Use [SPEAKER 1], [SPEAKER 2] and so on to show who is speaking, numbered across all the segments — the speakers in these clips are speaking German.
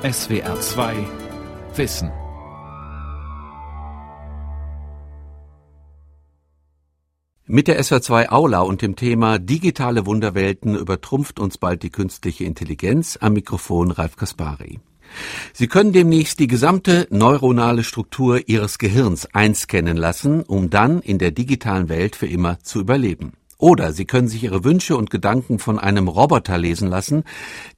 [SPEAKER 1] SWR 2 Wissen.
[SPEAKER 2] Mit der SWR2 Aula und dem Thema Digitale Wunderwelten übertrumpft uns bald die künstliche Intelligenz am Mikrofon Ralf Kaspari. Sie können demnächst die gesamte neuronale Struktur Ihres Gehirns einscannen lassen, um dann in der digitalen Welt für immer zu überleben. Oder Sie können sich Ihre Wünsche und Gedanken von einem Roboter lesen lassen,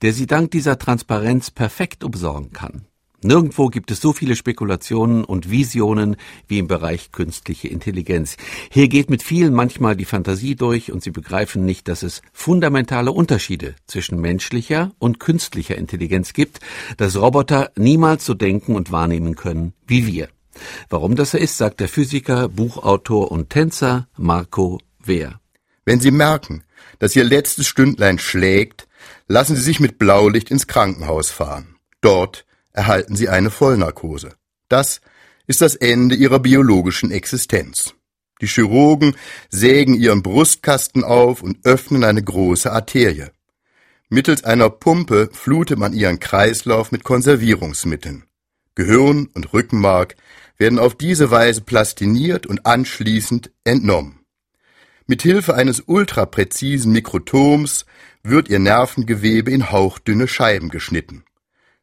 [SPEAKER 2] der Sie dank dieser Transparenz perfekt umsorgen kann. Nirgendwo gibt es so viele Spekulationen und Visionen wie im Bereich künstliche Intelligenz. Hier geht mit vielen manchmal die Fantasie durch und sie begreifen nicht, dass es fundamentale Unterschiede zwischen menschlicher und künstlicher Intelligenz gibt, dass Roboter niemals so denken und wahrnehmen können wie wir. Warum das so ist, sagt der Physiker, Buchautor und Tänzer Marco Wehr.
[SPEAKER 3] Wenn Sie merken, dass Ihr letztes Stündlein schlägt, lassen Sie sich mit Blaulicht ins Krankenhaus fahren. Dort erhalten sie eine Vollnarkose. Das ist das Ende ihrer biologischen Existenz. Die Chirurgen sägen ihren Brustkasten auf und öffnen eine große Arterie. Mittels einer Pumpe flutet man ihren Kreislauf mit Konservierungsmitteln. Gehirn und Rückenmark werden auf diese Weise plastiniert und anschließend entnommen. Mit Hilfe eines ultrapräzisen Mikrotoms wird ihr Nervengewebe in hauchdünne Scheiben geschnitten.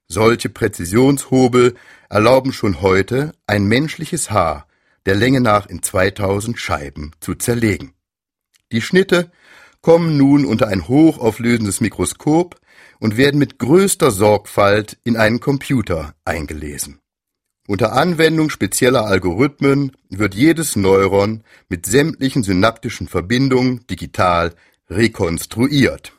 [SPEAKER 3] Solche Präzisionshobel erlauben schon heute, ein menschliches Haar der Länge nach in 2000 Scheiben zu zerlegen. Die Schnitte kommen nun unter ein hochauflösendes Mikroskop und werden mit größter Sorgfalt in einen Computer eingelesen. Unter Anwendung spezieller Algorithmen wird jedes Neuron mit sämtlichen synaptischen Verbindungen digital rekonstruiert.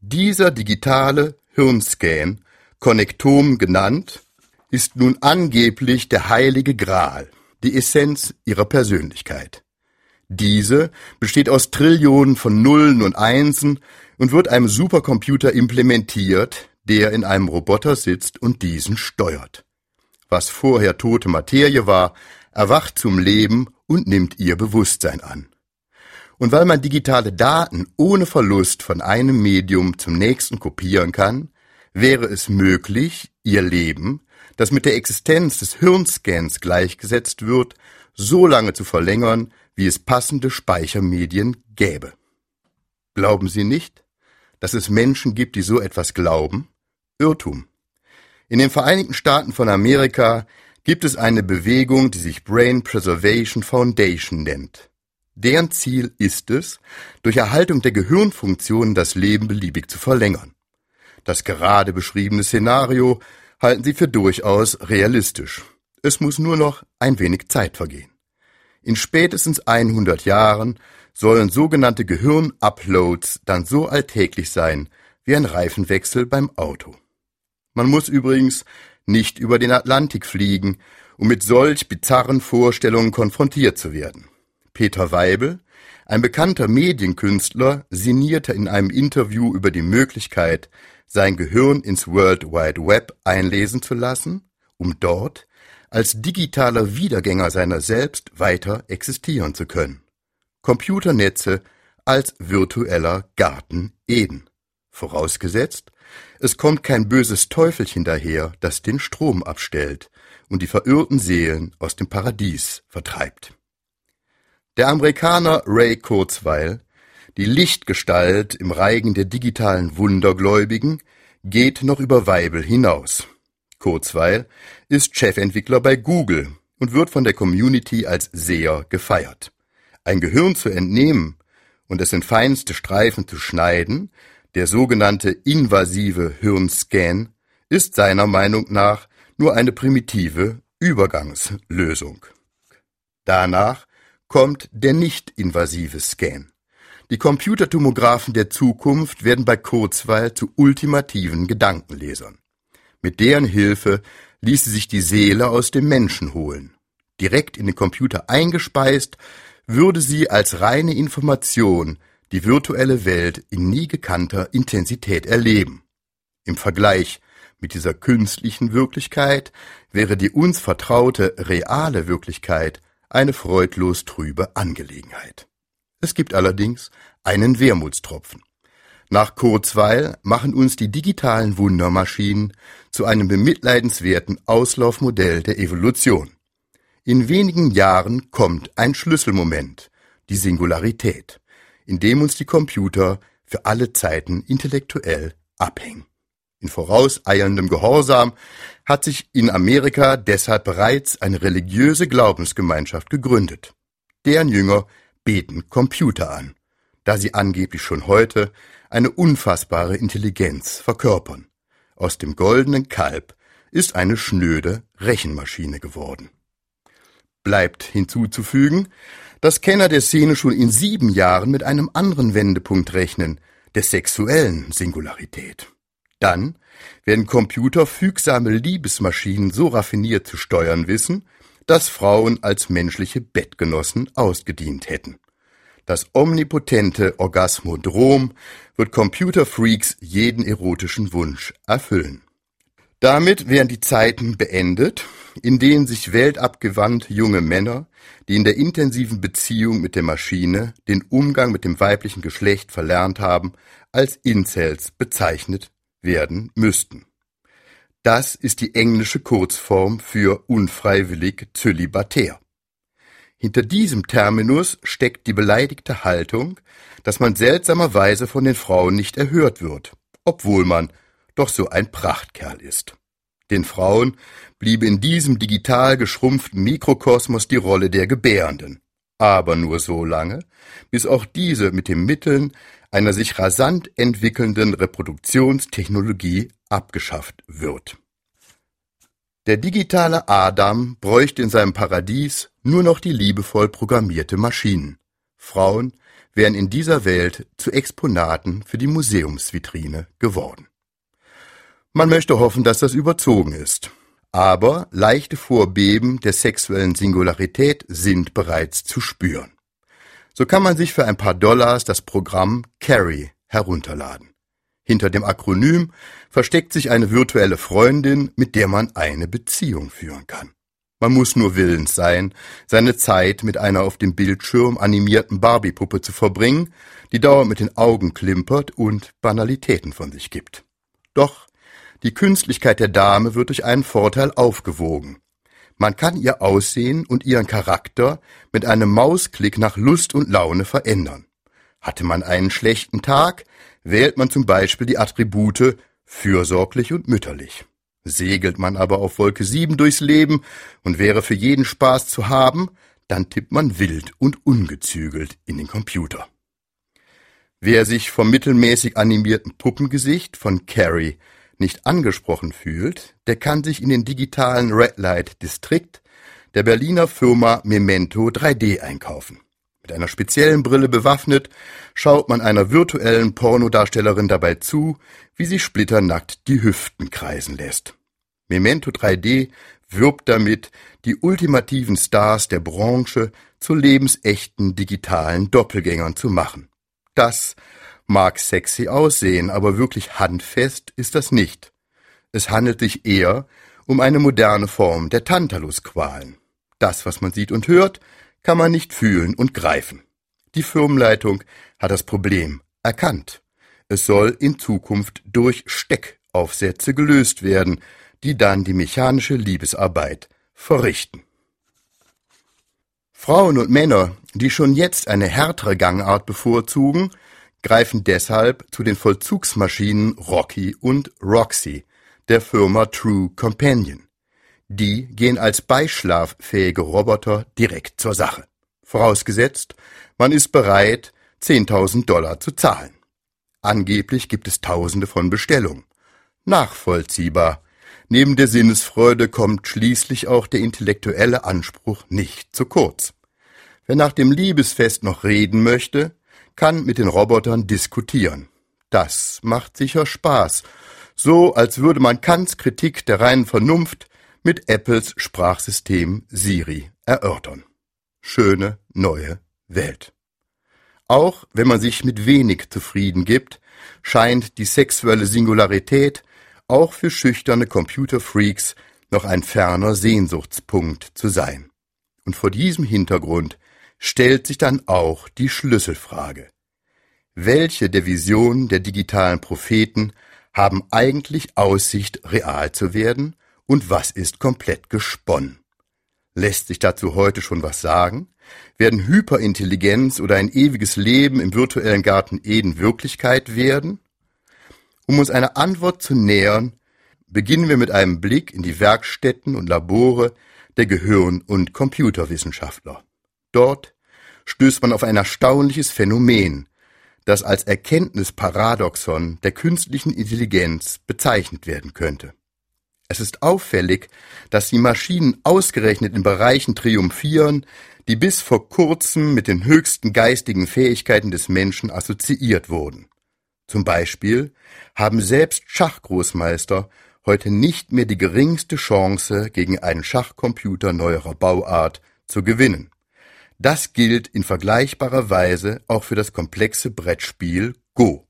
[SPEAKER 3] Dieser digitale Hirnscan Konnektom genannt, ist nun angeblich der heilige Gral, die Essenz ihrer Persönlichkeit. Diese besteht aus Trillionen von Nullen und Einsen und wird einem Supercomputer implementiert, der in einem Roboter sitzt und diesen steuert. Was vorher tote Materie war, erwacht zum Leben und nimmt ihr Bewusstsein an. Und weil man digitale Daten ohne Verlust von einem Medium zum nächsten kopieren kann, wäre es möglich, ihr Leben, das mit der Existenz des Hirnscans gleichgesetzt wird, so lange zu verlängern, wie es passende Speichermedien gäbe. Glauben Sie nicht, dass es Menschen gibt, die so etwas glauben? Irrtum. In den Vereinigten Staaten von Amerika gibt es eine Bewegung, die sich Brain Preservation Foundation nennt. Deren Ziel ist es, durch Erhaltung der Gehirnfunktionen das Leben beliebig zu verlängern. Das gerade beschriebene Szenario halten sie für durchaus realistisch. Es muss nur noch ein wenig Zeit vergehen. In spätestens 100 Jahren sollen sogenannte Gehirn-Uploads dann so alltäglich sein wie ein Reifenwechsel beim Auto. Man muss übrigens nicht über den Atlantik fliegen, um mit solch bizarren Vorstellungen konfrontiert zu werden. Peter Weibel, ein bekannter Medienkünstler, sinnierte in einem Interview über die Möglichkeit, sein Gehirn ins World Wide Web einlesen zu lassen, um dort als digitaler Wiedergänger seiner selbst weiter existieren zu können. Computernetze als virtueller Garten Eden. Vorausgesetzt, es kommt kein böses Teufelchen daher, das den Strom abstellt und die verirrten Seelen aus dem Paradies vertreibt. Der Amerikaner Ray Kurzweil die Lichtgestalt im Reigen der digitalen Wundergläubigen geht noch über Weibel hinaus. Kurzweil ist Chefentwickler bei Google und wird von der Community als sehr gefeiert. Ein Gehirn zu entnehmen und es in feinste Streifen zu schneiden, der sogenannte invasive Hirnscan, ist seiner Meinung nach nur eine primitive Übergangslösung. Danach kommt der nicht-invasive Scan. Die Computertomographen der Zukunft werden bei Kurzweil zu ultimativen Gedankenlesern. Mit deren Hilfe ließe sich die Seele aus dem Menschen holen. Direkt in den Computer eingespeist, würde sie als reine Information die virtuelle Welt in nie gekannter Intensität erleben. Im Vergleich mit dieser künstlichen Wirklichkeit wäre die uns vertraute reale Wirklichkeit eine freudlos trübe Angelegenheit. Es gibt allerdings einen Wermutstropfen. Nach Kurzweil machen uns die digitalen Wundermaschinen zu einem bemitleidenswerten Auslaufmodell der Evolution. In wenigen Jahren kommt ein Schlüsselmoment, die Singularität, in dem uns die Computer für alle Zeiten intellektuell abhängen. In vorauseilendem Gehorsam hat sich in Amerika deshalb bereits eine religiöse Glaubensgemeinschaft gegründet. Deren Jünger beten Computer an, da sie angeblich schon heute eine unfassbare Intelligenz verkörpern. Aus dem goldenen Kalb ist eine schnöde Rechenmaschine geworden. Bleibt hinzuzufügen, dass Kenner der Szene schon in sieben Jahren mit einem anderen Wendepunkt rechnen, der sexuellen Singularität. Dann werden Computer fügsame Liebesmaschinen so raffiniert zu steuern wissen, dass Frauen als menschliche Bettgenossen ausgedient hätten. Das omnipotente Orgasmodrom wird Computerfreaks jeden erotischen Wunsch erfüllen. Damit wären die Zeiten beendet, in denen sich weltabgewandt junge Männer, die in der intensiven Beziehung mit der Maschine den Umgang mit dem weiblichen Geschlecht verlernt haben, als Incels bezeichnet werden müssten. Das ist die englische Kurzform für unfreiwillig zölibatär. Hinter diesem Terminus steckt die beleidigte Haltung, dass man seltsamerweise von den Frauen nicht erhört wird, obwohl man doch so ein Prachtkerl ist. Den Frauen bliebe in diesem digital geschrumpften Mikrokosmos die Rolle der Gebärenden, aber nur so lange, bis auch diese mit den Mitteln einer sich rasant entwickelnden Reproduktionstechnologie abgeschafft wird. Der digitale Adam bräuchte in seinem Paradies nur noch die liebevoll programmierte Maschinen. Frauen wären in dieser Welt zu Exponaten für die Museumsvitrine geworden. Man möchte hoffen, dass das überzogen ist. Aber leichte Vorbeben der sexuellen Singularität sind bereits zu spüren. So kann man sich für ein paar Dollars das Programm Carrie herunterladen. Hinter dem Akronym versteckt sich eine virtuelle Freundin, mit der man eine Beziehung führen kann. Man muss nur willens sein, seine Zeit mit einer auf dem Bildschirm animierten Barbie-Puppe zu verbringen, die dauernd mit den Augen klimpert und Banalitäten von sich gibt. Doch die Künstlichkeit der Dame wird durch einen Vorteil aufgewogen. Man kann ihr Aussehen und ihren Charakter mit einem Mausklick nach Lust und Laune verändern. Hatte man einen schlechten Tag, wählt man zum Beispiel die Attribute fürsorglich und mütterlich. Segelt man aber auf Wolke 7 durchs Leben und wäre für jeden Spaß zu haben, dann tippt man wild und ungezügelt in den Computer. Wer sich vom mittelmäßig animierten Puppengesicht von Carrie nicht angesprochen fühlt, der kann sich in den digitalen Red Light Distrikt der Berliner Firma Memento 3D einkaufen. Mit einer speziellen Brille bewaffnet, schaut man einer virtuellen Pornodarstellerin dabei zu, wie sie splitternackt die Hüften kreisen lässt. Memento 3D wirbt damit, die ultimativen Stars der Branche zu lebensechten digitalen Doppelgängern zu machen. Das Mag sexy aussehen, aber wirklich handfest ist das nicht. Es handelt sich eher um eine moderne Form der Tantalusqualen. Das, was man sieht und hört, kann man nicht fühlen und greifen. Die Firmenleitung hat das Problem erkannt. Es soll in Zukunft durch Steckaufsätze gelöst werden, die dann die mechanische Liebesarbeit verrichten. Frauen und Männer, die schon jetzt eine härtere Gangart bevorzugen, greifen deshalb zu den Vollzugsmaschinen Rocky und Roxy der Firma True Companion. Die gehen als beischlaffähige Roboter direkt zur Sache. Vorausgesetzt, man ist bereit, 10.000 Dollar zu zahlen. Angeblich gibt es Tausende von Bestellungen. Nachvollziehbar. Neben der Sinnesfreude kommt schließlich auch der intellektuelle Anspruch nicht zu kurz. Wer nach dem Liebesfest noch reden möchte, kann mit den Robotern diskutieren. Das macht sicher Spaß, so als würde man Kants Kritik der reinen Vernunft mit Apples Sprachsystem Siri erörtern. Schöne neue Welt. Auch wenn man sich mit wenig zufrieden gibt, scheint die sexuelle Singularität auch für schüchterne Computerfreaks noch ein ferner Sehnsuchtspunkt zu sein. Und vor diesem Hintergrund stellt sich dann auch die Schlüsselfrage. welche der Visionen der digitalen Propheten haben eigentlich Aussicht, real zu werden und was ist komplett gesponnen? Lässt sich dazu heute schon was sagen? Werden Hyperintelligenz oder ein ewiges Leben im virtuellen Garten Eden Wirklichkeit werden? Um uns eine Antwort zu nähern, beginnen wir mit einem Blick in die Werkstätten und Labore der Gehirn- und Computerwissenschaftler. Dort stößt man auf ein erstaunliches Phänomen, das als Erkenntnisparadoxon der künstlichen Intelligenz bezeichnet werden könnte. Es ist auffällig, dass die Maschinen ausgerechnet in Bereichen triumphieren, die bis vor kurzem mit den höchsten geistigen Fähigkeiten des Menschen assoziiert wurden. Zum Beispiel haben selbst Schachgroßmeister heute nicht mehr die geringste Chance, gegen einen Schachcomputer neuerer Bauart zu gewinnen. Das gilt in vergleichbarer Weise auch für das komplexe Brettspiel Go.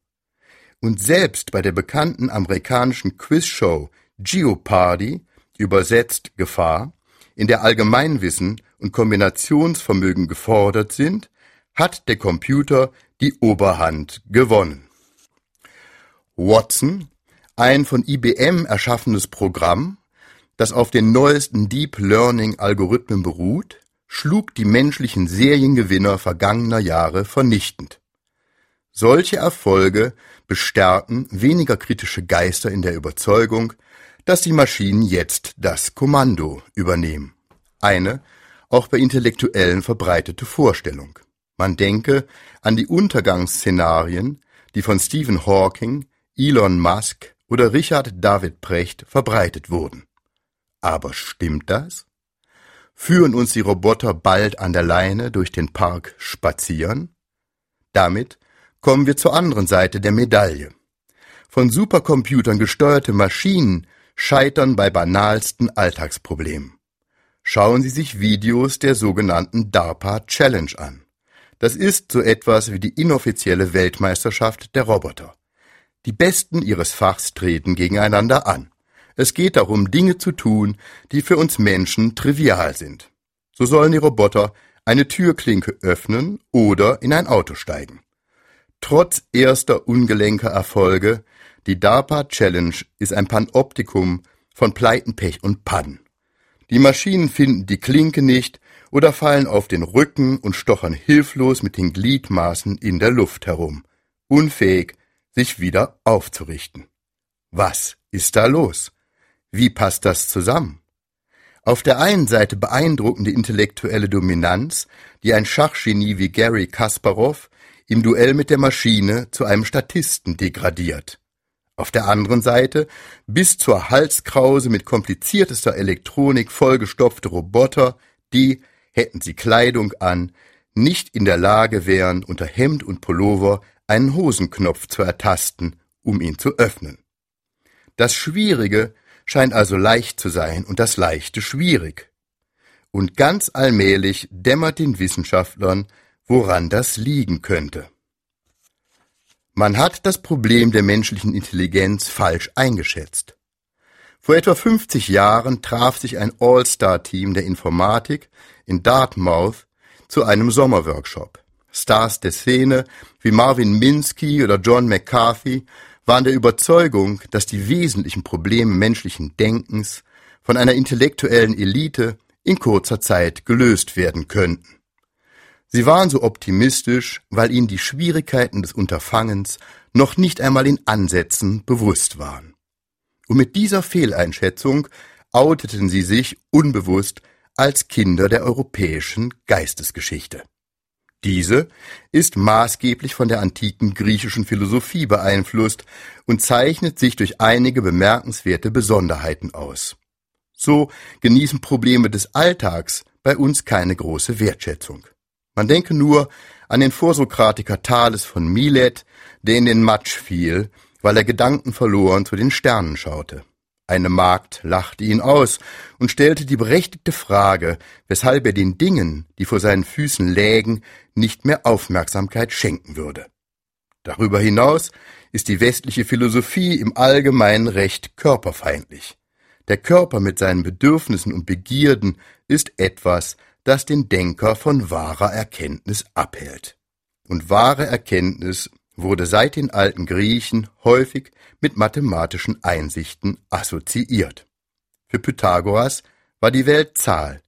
[SPEAKER 3] Und selbst bei der bekannten amerikanischen Quizshow Geopardy, übersetzt Gefahr, in der Allgemeinwissen und Kombinationsvermögen gefordert sind, hat der Computer die Oberhand gewonnen. Watson, ein von IBM erschaffenes Programm, das auf den neuesten Deep Learning Algorithmen beruht, schlug die menschlichen Seriengewinner vergangener Jahre vernichtend. Solche Erfolge bestärken weniger kritische Geister in der Überzeugung, dass die Maschinen jetzt das Kommando übernehmen. Eine auch bei Intellektuellen verbreitete Vorstellung. Man denke an die Untergangsszenarien, die von Stephen Hawking, Elon Musk oder Richard David Precht verbreitet wurden. Aber stimmt das? Führen uns die Roboter bald an der Leine durch den Park spazieren? Damit kommen wir zur anderen Seite der Medaille. Von Supercomputern gesteuerte Maschinen scheitern bei banalsten Alltagsproblemen. Schauen Sie sich Videos der sogenannten DARPA Challenge an. Das ist so etwas wie die inoffizielle Weltmeisterschaft der Roboter. Die Besten ihres Fachs treten gegeneinander an. Es geht darum, Dinge zu tun, die für uns Menschen trivial sind. So sollen die Roboter eine Türklinke öffnen oder in ein Auto steigen. Trotz erster ungelenker Erfolge, die DARPA Challenge ist ein Panoptikum von Pleiten, Pech und Pannen. Die Maschinen finden die Klinke nicht oder fallen auf den Rücken und stochern hilflos mit den Gliedmaßen in der Luft herum, unfähig, sich wieder aufzurichten. Was ist da los? Wie passt das zusammen? Auf der einen Seite beeindruckende intellektuelle Dominanz, die ein Schachgenie wie Gary Kasparov im Duell mit der Maschine zu einem Statisten degradiert. Auf der anderen Seite bis zur Halskrause mit kompliziertester Elektronik vollgestopfte Roboter, die, hätten sie Kleidung an, nicht in der Lage wären, unter Hemd und Pullover einen Hosenknopf zu ertasten, um ihn zu öffnen. Das Schwierige scheint also leicht zu sein und das Leichte schwierig. Und ganz allmählich dämmert den Wissenschaftlern, woran das liegen könnte. Man hat das Problem der menschlichen Intelligenz falsch eingeschätzt. Vor etwa 50 Jahren traf sich ein All-Star-Team der Informatik in Dartmouth zu einem Sommerworkshop. Stars der Szene wie Marvin Minsky oder John McCarthy waren der Überzeugung, dass die wesentlichen Probleme menschlichen Denkens von einer intellektuellen Elite in kurzer Zeit gelöst werden könnten. Sie waren so optimistisch, weil ihnen die Schwierigkeiten des Unterfangens noch nicht einmal in Ansätzen bewusst waren. Und mit dieser Fehleinschätzung outeten sie sich unbewusst als Kinder der europäischen Geistesgeschichte. Diese ist maßgeblich von der antiken griechischen Philosophie beeinflusst und zeichnet sich durch einige bemerkenswerte Besonderheiten aus. So genießen Probleme des Alltags bei uns keine große Wertschätzung. Man denke nur an den Vorsokratiker Thales von Milet, der in den Matsch fiel, weil er Gedanken verloren zu den Sternen schaute. Eine Magd lachte ihn aus und stellte die berechtigte Frage, weshalb er den Dingen, die vor seinen Füßen lägen, nicht mehr Aufmerksamkeit schenken würde. Darüber hinaus ist die westliche Philosophie im allgemeinen Recht körperfeindlich. Der Körper mit seinen Bedürfnissen und Begierden ist etwas, das den Denker von wahrer Erkenntnis abhält. Und wahre Erkenntnis wurde seit den alten Griechen häufig mit mathematischen Einsichten assoziiert. Für Pythagoras war die Welt Zahl.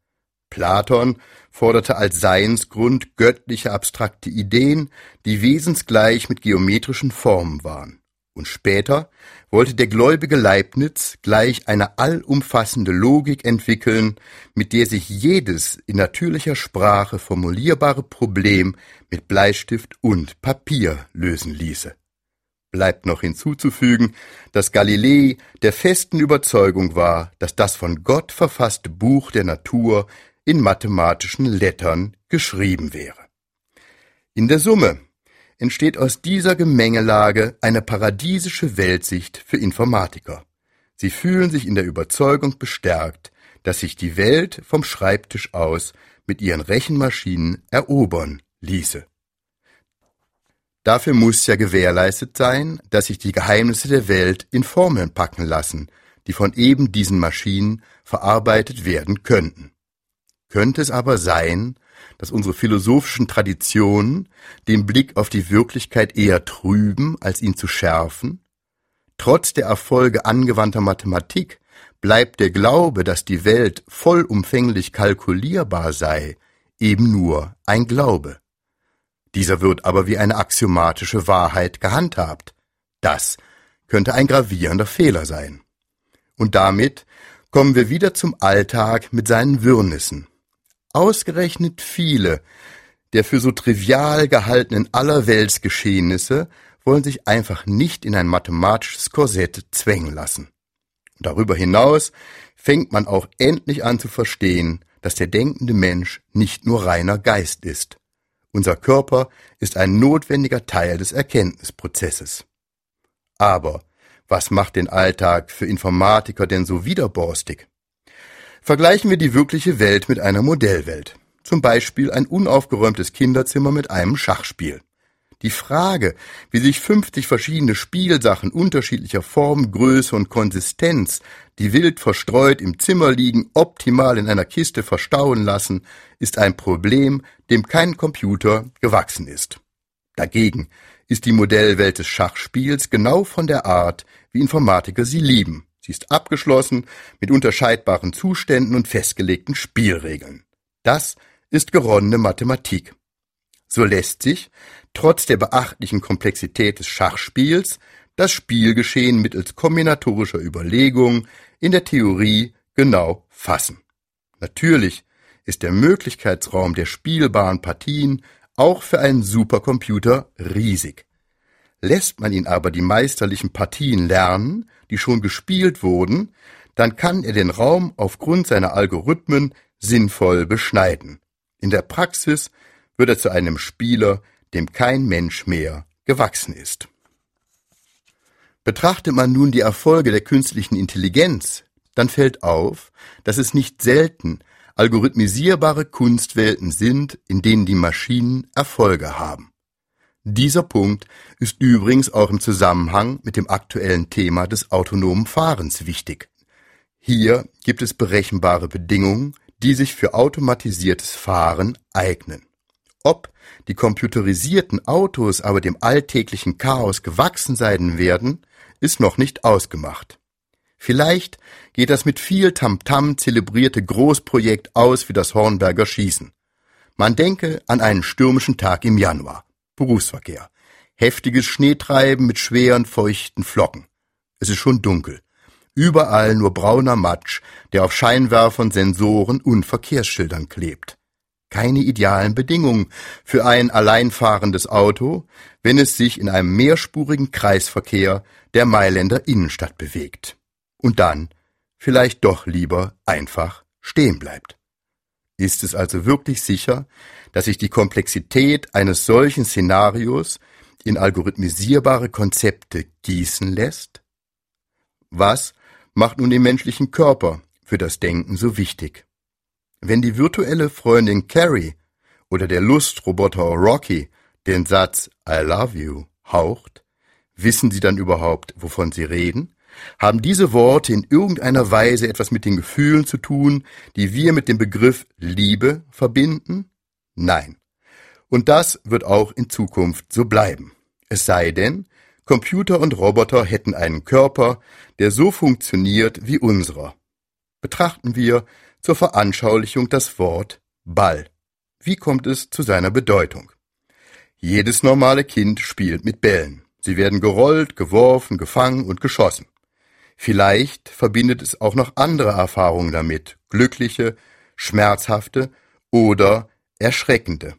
[SPEAKER 3] Platon forderte als Seinsgrund göttliche abstrakte Ideen, die wesensgleich mit geometrischen Formen waren. Und später wollte der gläubige Leibniz gleich eine allumfassende Logik entwickeln, mit der sich jedes in natürlicher Sprache formulierbare Problem mit Bleistift und Papier lösen ließe. Bleibt noch hinzuzufügen, dass Galilei der festen Überzeugung war, dass das von Gott verfasste Buch der Natur in mathematischen Lettern geschrieben wäre. In der Summe entsteht aus dieser Gemengelage eine paradiesische Weltsicht für Informatiker. Sie fühlen sich in der Überzeugung bestärkt, dass sich die Welt vom Schreibtisch aus mit ihren Rechenmaschinen erobern ließe. Dafür muss ja gewährleistet sein, dass sich die Geheimnisse der Welt in Formeln packen lassen, die von eben diesen Maschinen verarbeitet werden könnten. Könnte es aber sein, dass unsere philosophischen Traditionen den Blick auf die Wirklichkeit eher trüben, als ihn zu schärfen? Trotz der Erfolge angewandter Mathematik bleibt der Glaube, dass die Welt vollumfänglich kalkulierbar sei, eben nur ein Glaube. Dieser wird aber wie eine axiomatische Wahrheit gehandhabt. Das könnte ein gravierender Fehler sein. Und damit kommen wir wieder zum Alltag mit seinen Wirrnissen. Ausgerechnet viele der für so trivial gehaltenen Allerweltsgeschehnisse wollen sich einfach nicht in ein mathematisches Korsett zwängen lassen. Darüber hinaus fängt man auch endlich an zu verstehen, dass der denkende Mensch nicht nur reiner Geist ist. Unser Körper ist ein notwendiger Teil des Erkenntnisprozesses. Aber was macht den Alltag für Informatiker denn so widerborstig? Vergleichen wir die wirkliche Welt mit einer Modellwelt. Zum Beispiel ein unaufgeräumtes Kinderzimmer mit einem Schachspiel. Die Frage, wie sich 50 verschiedene Spielsachen unterschiedlicher Form, Größe und Konsistenz, die wild verstreut im Zimmer liegen, optimal in einer Kiste verstauen lassen, ist ein Problem, dem kein Computer gewachsen ist. Dagegen ist die Modellwelt des Schachspiels genau von der Art, wie Informatiker sie lieben. Sie ist abgeschlossen mit unterscheidbaren Zuständen und festgelegten Spielregeln. Das ist geronnene Mathematik. So lässt sich, trotz der beachtlichen Komplexität des Schachspiels, das Spielgeschehen mittels kombinatorischer Überlegung in der Theorie genau fassen. Natürlich ist der Möglichkeitsraum der spielbaren Partien auch für einen Supercomputer riesig. Lässt man ihn aber die meisterlichen Partien lernen, die schon gespielt wurden, dann kann er den Raum aufgrund seiner Algorithmen sinnvoll beschneiden. In der Praxis wird er zu einem Spieler, dem kein Mensch mehr gewachsen ist. Betrachtet man nun die Erfolge der künstlichen Intelligenz, dann fällt auf, dass es nicht selten algorithmisierbare Kunstwelten sind, in denen die Maschinen Erfolge haben. Dieser Punkt ist übrigens auch im Zusammenhang mit dem aktuellen Thema des autonomen Fahrens wichtig. Hier gibt es berechenbare Bedingungen, die sich für automatisiertes Fahren eignen. Ob die computerisierten Autos aber dem alltäglichen Chaos gewachsen sein werden, ist noch nicht ausgemacht. Vielleicht geht das mit viel Tamtam -Tam zelebrierte Großprojekt aus wie das Hornberger Schießen. Man denke an einen stürmischen Tag im Januar. Berufsverkehr. Heftiges Schneetreiben mit schweren, feuchten Flocken. Es ist schon dunkel. Überall nur brauner Matsch, der auf Scheinwerfern, Sensoren und Verkehrsschildern klebt. Keine idealen Bedingungen für ein alleinfahrendes Auto, wenn es sich in einem mehrspurigen Kreisverkehr der Mailänder Innenstadt bewegt. Und dann vielleicht doch lieber einfach stehen bleibt. Ist es also wirklich sicher, dass sich die Komplexität eines solchen Szenarios in algorithmisierbare Konzepte gießen lässt? Was macht nun den menschlichen Körper für das Denken so wichtig? Wenn die virtuelle Freundin Carrie oder der Lustroboter Rocky den Satz I love you haucht, wissen sie dann überhaupt, wovon sie reden? Haben diese Worte in irgendeiner Weise etwas mit den Gefühlen zu tun, die wir mit dem Begriff Liebe verbinden? Nein. Und das wird auch in Zukunft so bleiben. Es sei denn, Computer und Roboter hätten einen Körper, der so funktioniert wie unserer. Betrachten wir zur Veranschaulichung das Wort Ball. Wie kommt es zu seiner Bedeutung? Jedes normale Kind spielt mit Bällen. Sie werden gerollt, geworfen, gefangen und geschossen. Vielleicht verbindet es auch noch andere Erfahrungen damit, glückliche, schmerzhafte oder erschreckende.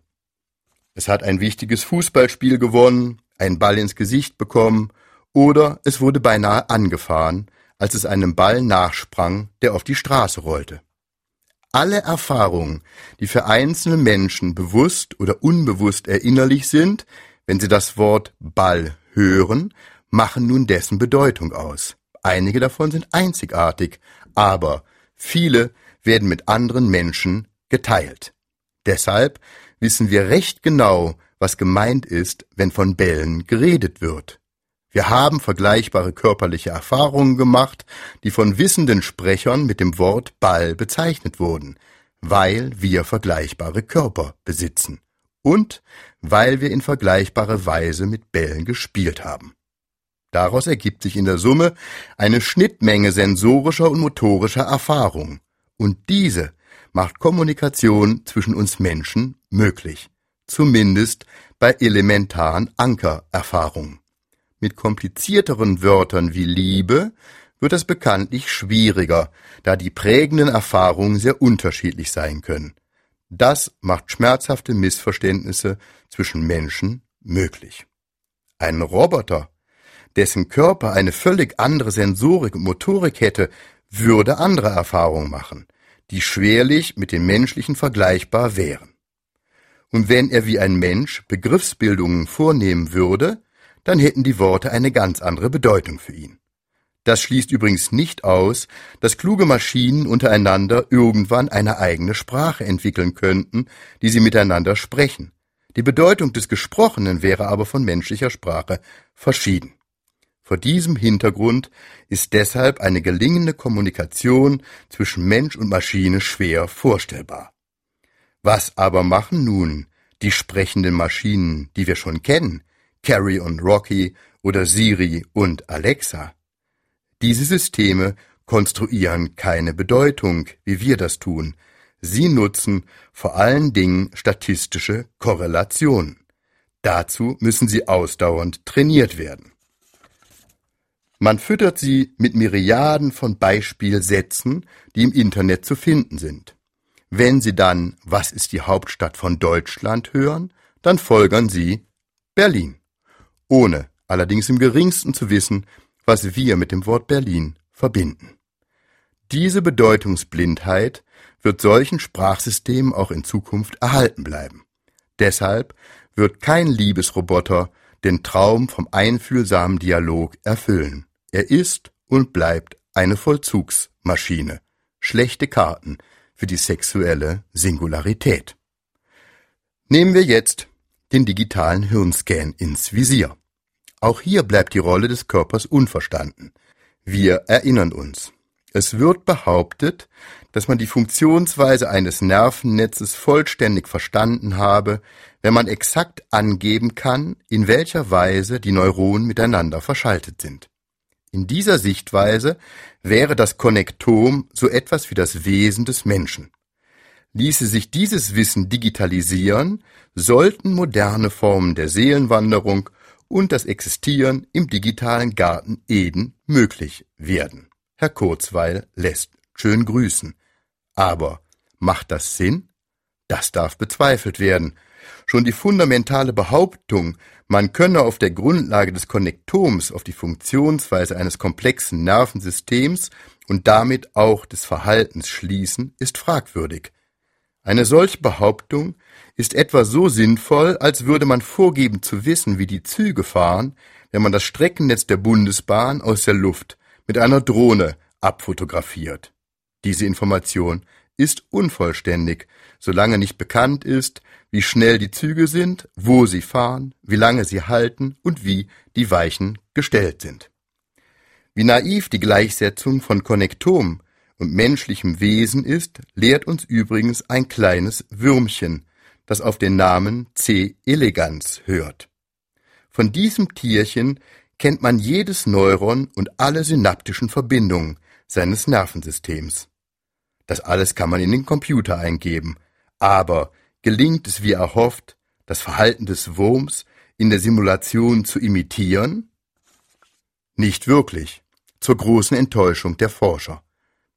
[SPEAKER 3] Es hat ein wichtiges Fußballspiel gewonnen, einen Ball ins Gesicht bekommen oder es wurde beinahe angefahren, als es einem Ball nachsprang, der auf die Straße rollte. Alle Erfahrungen, die für einzelne Menschen bewusst oder unbewusst erinnerlich sind, wenn sie das Wort Ball hören, machen nun dessen Bedeutung aus. Einige davon sind einzigartig, aber viele werden mit anderen Menschen geteilt. Deshalb wissen wir recht genau, was gemeint ist, wenn von Bällen geredet wird. Wir haben vergleichbare körperliche Erfahrungen gemacht, die von wissenden Sprechern mit dem Wort Ball bezeichnet wurden, weil wir vergleichbare Körper besitzen und weil wir in vergleichbare Weise mit Bällen gespielt haben. Daraus ergibt sich in der Summe eine Schnittmenge sensorischer und motorischer Erfahrung, und diese macht Kommunikation zwischen uns Menschen möglich, zumindest bei elementaren Ankererfahrungen. Mit komplizierteren Wörtern wie Liebe wird es bekanntlich schwieriger, da die prägenden Erfahrungen sehr unterschiedlich sein können. Das macht schmerzhafte Missverständnisse zwischen Menschen möglich. Ein Roboter, dessen Körper eine völlig andere Sensorik und Motorik hätte, würde andere Erfahrungen machen, die schwerlich mit den menschlichen vergleichbar wären. Und wenn er wie ein Mensch Begriffsbildungen vornehmen würde, dann hätten die Worte eine ganz andere Bedeutung für ihn. Das schließt übrigens nicht aus, dass kluge Maschinen untereinander irgendwann eine eigene Sprache entwickeln könnten, die sie miteinander sprechen. Die Bedeutung des Gesprochenen wäre aber von menschlicher Sprache verschieden. Vor diesem Hintergrund ist deshalb eine gelingende Kommunikation zwischen Mensch und Maschine schwer vorstellbar. Was aber machen nun die sprechenden Maschinen, die wir schon kennen, Carrie und Rocky oder Siri und Alexa. Diese Systeme konstruieren keine Bedeutung, wie wir das tun. Sie nutzen vor allen Dingen statistische Korrelationen. Dazu müssen sie ausdauernd trainiert werden. Man füttert sie mit Myriaden von Beispielsätzen, die im Internet zu finden sind. Wenn Sie dann Was ist die Hauptstadt von Deutschland hören, dann folgern Sie Berlin ohne allerdings im geringsten zu wissen, was wir mit dem Wort Berlin verbinden. Diese Bedeutungsblindheit wird solchen Sprachsystemen auch in Zukunft erhalten bleiben. Deshalb wird kein Liebesroboter den Traum vom einfühlsamen Dialog erfüllen. Er ist und bleibt eine Vollzugsmaschine. Schlechte Karten für die sexuelle Singularität. Nehmen wir jetzt den digitalen Hirnscan ins Visier. Auch hier bleibt die Rolle des Körpers unverstanden. Wir erinnern uns. Es wird behauptet, dass man die Funktionsweise eines Nervennetzes vollständig verstanden habe, wenn man exakt angeben kann, in welcher Weise die Neuronen miteinander verschaltet sind. In dieser Sichtweise wäre das Konnektom so etwas wie das Wesen des Menschen. Ließe sich dieses Wissen digitalisieren, sollten moderne Formen der Seelenwanderung und das Existieren im digitalen Garten Eden möglich werden. Herr Kurzweil lässt schön grüßen. Aber macht das Sinn? Das darf bezweifelt werden. Schon die fundamentale Behauptung, man könne auf der Grundlage des Konnektoms auf die Funktionsweise eines komplexen Nervensystems und damit auch des Verhaltens schließen, ist fragwürdig. Eine solche Behauptung ist etwa so sinnvoll, als würde man vorgeben zu wissen, wie die Züge fahren, wenn man das Streckennetz der Bundesbahn aus der Luft mit einer Drohne abfotografiert. Diese Information ist unvollständig, solange nicht bekannt ist, wie schnell die Züge sind, wo sie fahren, wie lange sie halten und wie die Weichen gestellt sind. Wie naiv die Gleichsetzung von Konnektom und menschlichem Wesen ist, lehrt uns übrigens ein kleines Würmchen, das auf den Namen C. elegans hört. Von diesem Tierchen kennt man jedes Neuron und alle synaptischen Verbindungen seines Nervensystems. Das alles kann man in den Computer eingeben, aber gelingt es wie erhofft, das Verhalten des Wurms in der Simulation zu imitieren? Nicht wirklich, zur großen Enttäuschung der Forscher.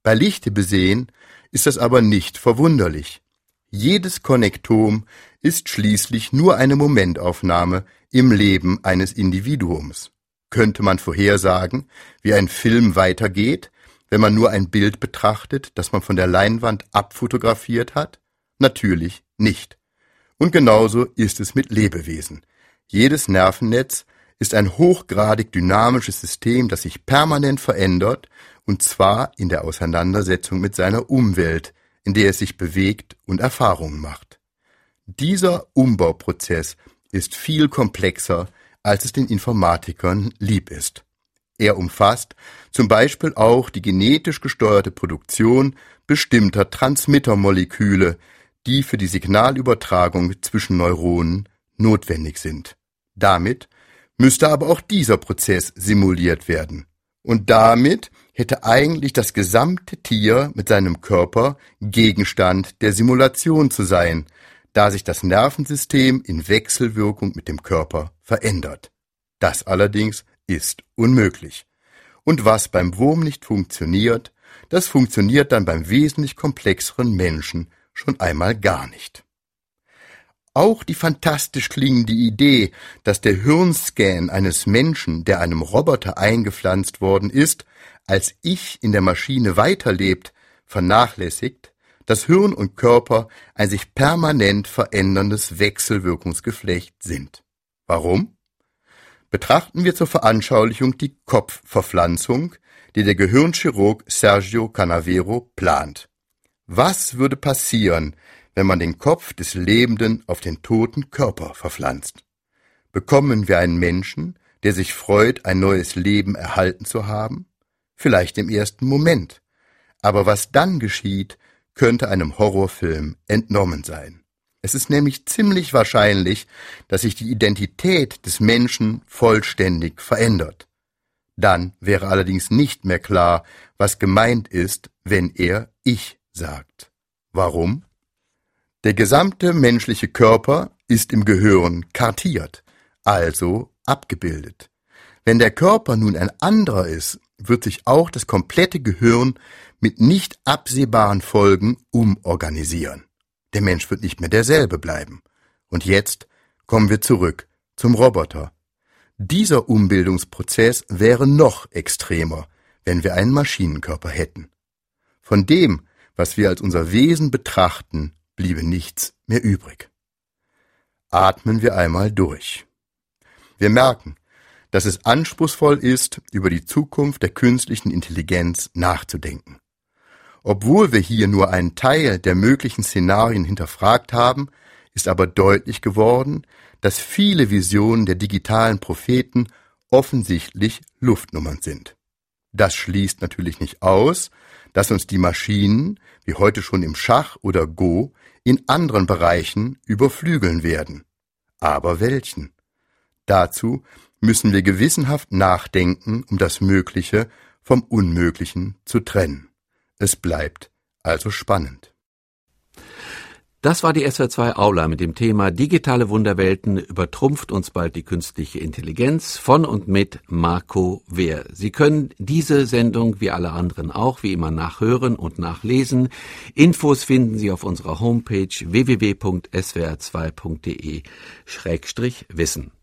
[SPEAKER 3] Bei Lichte besehen ist das aber nicht verwunderlich. Jedes Konnektom ist schließlich nur eine Momentaufnahme im Leben eines Individuums. Könnte man vorhersagen, wie ein Film weitergeht, wenn man nur ein Bild betrachtet, das man von der Leinwand abfotografiert hat? Natürlich nicht. Und genauso ist es mit Lebewesen. Jedes Nervennetz ist ein hochgradig dynamisches System, das sich permanent verändert, und zwar in der Auseinandersetzung mit seiner Umwelt, in der es sich bewegt und Erfahrungen macht. Dieser Umbauprozess ist viel komplexer, als es den Informatikern lieb ist. Er umfasst zum Beispiel auch die genetisch gesteuerte Produktion bestimmter Transmittermoleküle, die für die Signalübertragung zwischen Neuronen notwendig sind. Damit müsste aber auch dieser Prozess simuliert werden. Und damit hätte eigentlich das gesamte Tier mit seinem Körper Gegenstand der Simulation zu sein, da sich das Nervensystem in Wechselwirkung mit dem Körper verändert. Das allerdings ist unmöglich. Und was beim Wurm nicht funktioniert, das funktioniert dann beim wesentlich komplexeren Menschen schon einmal gar nicht. Auch die fantastisch klingende Idee, dass der Hirnscan eines Menschen, der einem Roboter eingepflanzt worden ist, als Ich in der Maschine weiterlebt, vernachlässigt, dass Hirn und Körper ein sich permanent veränderndes Wechselwirkungsgeflecht sind. Warum? Betrachten wir zur Veranschaulichung die Kopfverpflanzung, die der Gehirnchirurg Sergio Canavero plant. Was würde passieren, wenn man den Kopf des Lebenden auf den toten Körper verpflanzt? Bekommen wir einen Menschen, der sich freut, ein neues Leben erhalten zu haben? Vielleicht im ersten Moment. Aber was dann geschieht, könnte einem Horrorfilm entnommen sein. Es ist nämlich ziemlich wahrscheinlich, dass sich die Identität des Menschen vollständig verändert. Dann wäre allerdings nicht mehr klar, was gemeint ist, wenn er Ich sagt. Warum? Der gesamte menschliche Körper ist im Gehirn kartiert, also abgebildet. Wenn der Körper nun ein anderer ist, wird sich auch das komplette Gehirn mit nicht absehbaren Folgen umorganisieren. Der Mensch wird nicht mehr derselbe bleiben. Und jetzt kommen wir zurück zum Roboter. Dieser Umbildungsprozess wäre noch extremer, wenn wir einen Maschinenkörper hätten. Von dem, was wir als unser Wesen betrachten, bliebe nichts mehr übrig. Atmen wir einmal durch. Wir merken, dass es anspruchsvoll ist, über die Zukunft der künstlichen Intelligenz nachzudenken. Obwohl wir hier nur einen Teil der möglichen Szenarien hinterfragt haben, ist aber deutlich geworden, dass viele Visionen der digitalen Propheten offensichtlich Luftnummern sind. Das schließt natürlich nicht aus, dass uns die Maschinen, wie heute schon im Schach oder Go, in anderen Bereichen überflügeln werden. Aber welchen? Dazu müssen wir gewissenhaft nachdenken, um das Mögliche vom Unmöglichen zu trennen. Es bleibt also spannend.
[SPEAKER 2] Das war die SWR2 Aula mit dem Thema Digitale Wunderwelten übertrumpft uns bald die künstliche Intelligenz von und mit Marco Wehr. Sie können diese Sendung wie alle anderen auch wie immer nachhören und nachlesen. Infos finden Sie auf unserer Homepage www.swr2.de-wissen.